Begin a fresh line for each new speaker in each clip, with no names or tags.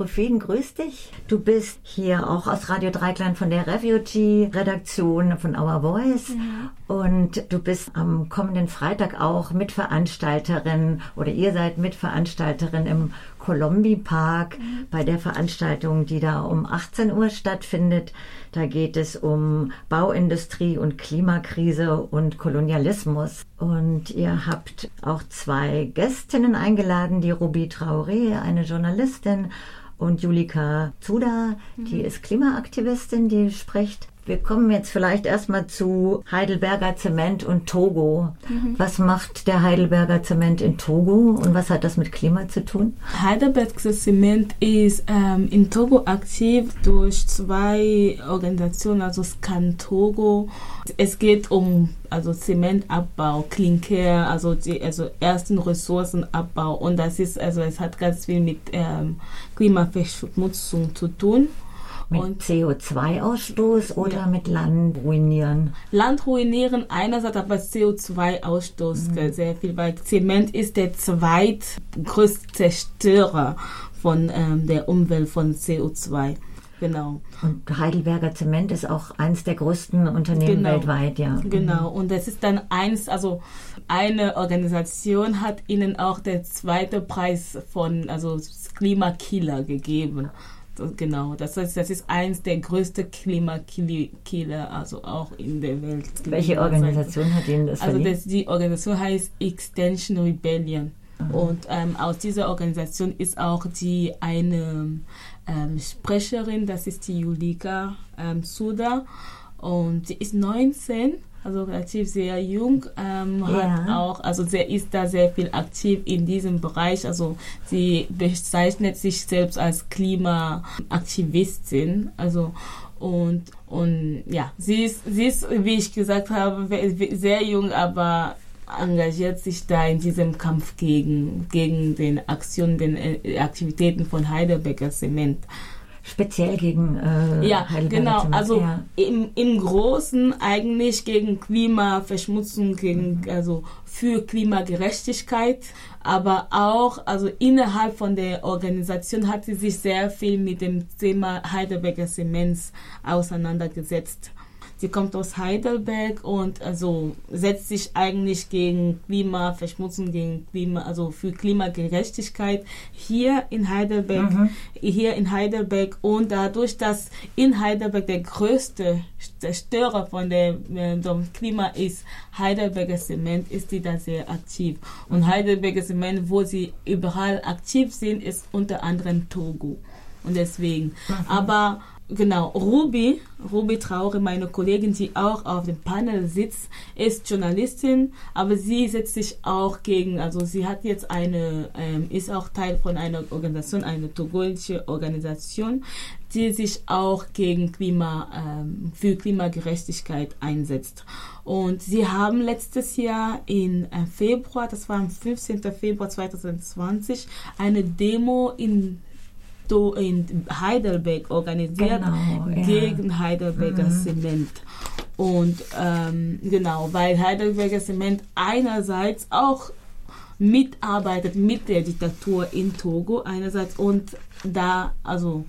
Rufin, grüß dich. Du bist hier auch aus Radio Dreikland von der Refugee-Redaktion von Our Voice. Ja. Und du bist am kommenden Freitag auch Mitveranstalterin oder ihr seid Mitveranstalterin im Colombi Park mhm. bei der Veranstaltung, die da um 18 Uhr stattfindet. Da geht es um Bauindustrie und Klimakrise und Kolonialismus. Und ihr habt auch zwei Gästinnen eingeladen, die Ruby Traoré, eine Journalistin, und Julika Zuda, die mhm. ist Klimaaktivistin, die spricht wir kommen jetzt vielleicht erstmal zu Heidelberger Zement und Togo. Mhm. Was macht der Heidelberger Zement in Togo und was hat das mit Klima zu tun?
Heidelberger Zement ist ähm, in Togo aktiv durch zwei Organisationen, also Scan Togo. Es geht um also Zementabbau, Klinker, also die also ersten Ressourcenabbau und das ist also es hat ganz viel mit ähm, Klimaverschmutzung zu tun.
Mit CO2-Ausstoß oder ja. mit Land ruinieren?
Land ruinieren einerseits, aber CO2-Ausstoß mhm. sehr viel, weil Zement ist der zweitgrößte Zerstörer von ähm, der Umwelt von CO2. Genau.
Und Heidelberger Zement ist auch eines der größten Unternehmen genau. weltweit, ja.
Genau. Und das ist dann eins, also eine Organisation hat ihnen auch der zweite Preis von, also Klimakiller gegeben genau. Das heißt, das ist eins der größten Klimakiller, also auch in der Welt.
Welche Organisation hat Ihnen das
Also das, die Organisation heißt Extension Rebellion. Mhm. Und ähm, aus dieser Organisation ist auch die eine ähm, Sprecherin, das ist die Julika ähm, Suda. Und sie ist 19 also relativ sehr jung, ähm, ja. hat auch, also sie ist da sehr viel aktiv in diesem Bereich. Also sie bezeichnet sich selbst als Klimaaktivistin. Also und und ja, sie ist, sie ist, wie ich gesagt habe, sehr jung, aber engagiert sich da in diesem Kampf gegen, gegen den Aktionen, den äh, Aktivitäten von Heidelberger Zement
speziell gegen äh,
ja genau. Also im, im Großen eigentlich gegen Klimaverschmutzung gegen mhm. also für Klimagerechtigkeit. Aber auch also innerhalb von der Organisation hat sie sich sehr viel mit dem Thema Heidelberger Zements auseinandergesetzt Sie kommt aus Heidelberg und also setzt sich eigentlich gegen Klimaverschmutzung, gegen Klima, also für Klimagerechtigkeit hier in Heidelberg, mhm. hier in Heidelberg und dadurch, dass in Heidelberg der größte Zerstörer von dem, äh, Klima ist, Heidelberger Zement, ist die da sehr aktiv. Und Heidelberger Zement, wo sie überall aktiv sind, ist unter anderem Togo. Und deswegen. Mhm. Aber Genau, Ruby, Ruby Traore, meine Kollegin, die auch auf dem Panel sitzt, ist Journalistin, aber sie setzt sich auch gegen, also sie hat jetzt eine, ähm, ist auch Teil von einer Organisation, eine togolische Organisation, die sich auch gegen Klima, ähm, für Klimagerechtigkeit einsetzt. Und sie haben letztes Jahr in äh, Februar, das war am 15. Februar 2020, eine Demo in in Heidelberg organisiert genau, ja. gegen Heidelberger mhm. Zement. Und ähm, genau, weil Heidelberger Zement einerseits auch mitarbeitet mit der Diktatur in Togo einerseits und da also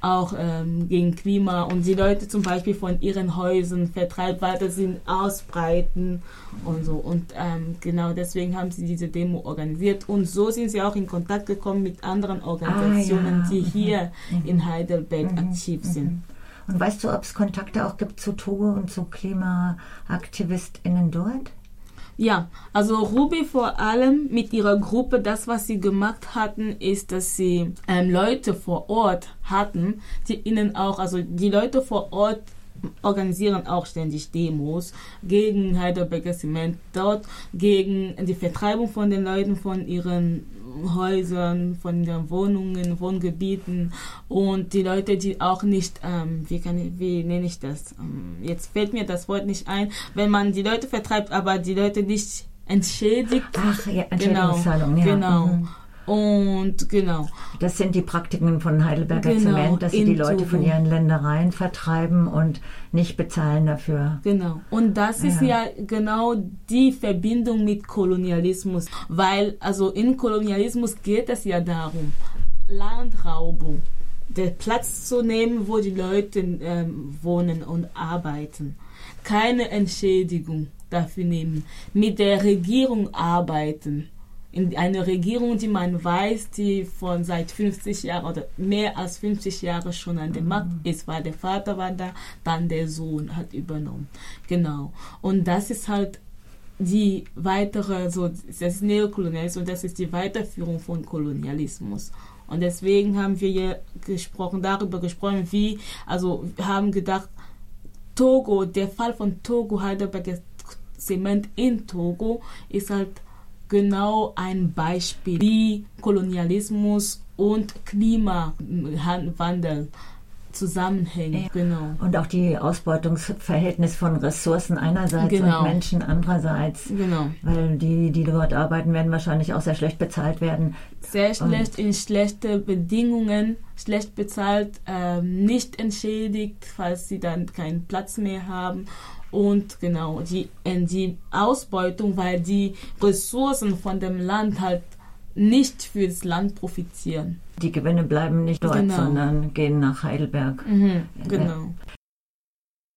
auch ähm, gegen Klima und die Leute zum Beispiel von ihren Häusern vertreibt, weiter sind, ausbreiten und so. Und ähm, genau deswegen haben sie diese Demo organisiert. Und so sind sie auch in Kontakt gekommen mit anderen Organisationen, ah, ja. die hier mhm. in Heidelberg mhm. aktiv mhm. sind.
Und weißt du, ob es Kontakte auch gibt zu Togo und zu KlimaaktivistInnen dort?
Ja, also Ruby vor allem mit ihrer Gruppe, das, was sie gemacht hatten, ist, dass sie ähm, Leute vor Ort hatten, die ihnen auch, also die Leute vor Ort organisieren auch ständig Demos gegen Heidelberger Zement dort, gegen die Vertreibung von den Leuten von ihren Häusern, von den Wohnungen, Wohngebieten und die Leute, die auch nicht, ähm, wie, kann wie nenne ich das? Ähm, jetzt fällt mir das Wort nicht ein, wenn man die Leute vertreibt, aber die Leute nicht entschädigt.
Ach, ja,
genau,
ja.
Genau. Mhm. Und genau.
Das sind die Praktiken von Heidelberger genau, Zement, dass sie die Leute von ihren Ländereien vertreiben und nicht bezahlen dafür.
Genau. Und das ja. ist ja genau die Verbindung mit Kolonialismus, weil also in Kolonialismus geht es ja darum, Landraubung, den Platz zu nehmen, wo die Leute ähm, wohnen und arbeiten. Keine Entschädigung dafür nehmen. Mit der Regierung arbeiten. In einer Regierung, die man weiß, die von seit 50 Jahren oder mehr als 50 Jahren schon an der mhm. Macht ist, weil der Vater war da, dann der Sohn hat übernommen. Genau. Und das ist halt die weitere, so, das Neokolonialismus und das ist die Weiterführung von Kolonialismus. Und deswegen haben wir hier gesprochen, darüber gesprochen, wie, also haben gedacht, Togo, der Fall von Togo, Heidelberger Zement in Togo, ist halt genau ein Beispiel, wie Kolonialismus und Klimawandel zusammenhängen. Ja. Genau.
Und auch die Ausbeutungsverhältnis von Ressourcen einerseits genau. und Menschen andererseits. Genau. Weil die, die dort arbeiten, werden wahrscheinlich auch sehr schlecht bezahlt werden.
Sehr schlecht, und in schlechte Bedingungen, schlecht bezahlt, äh, nicht entschädigt, falls sie dann keinen Platz mehr haben. Und genau, die, die Ausbeutung, weil die Ressourcen von dem Land halt nicht fürs Land profitieren.
Die Gewinne bleiben nicht dort, genau. sondern gehen nach Heidelberg.
Mhm, genau.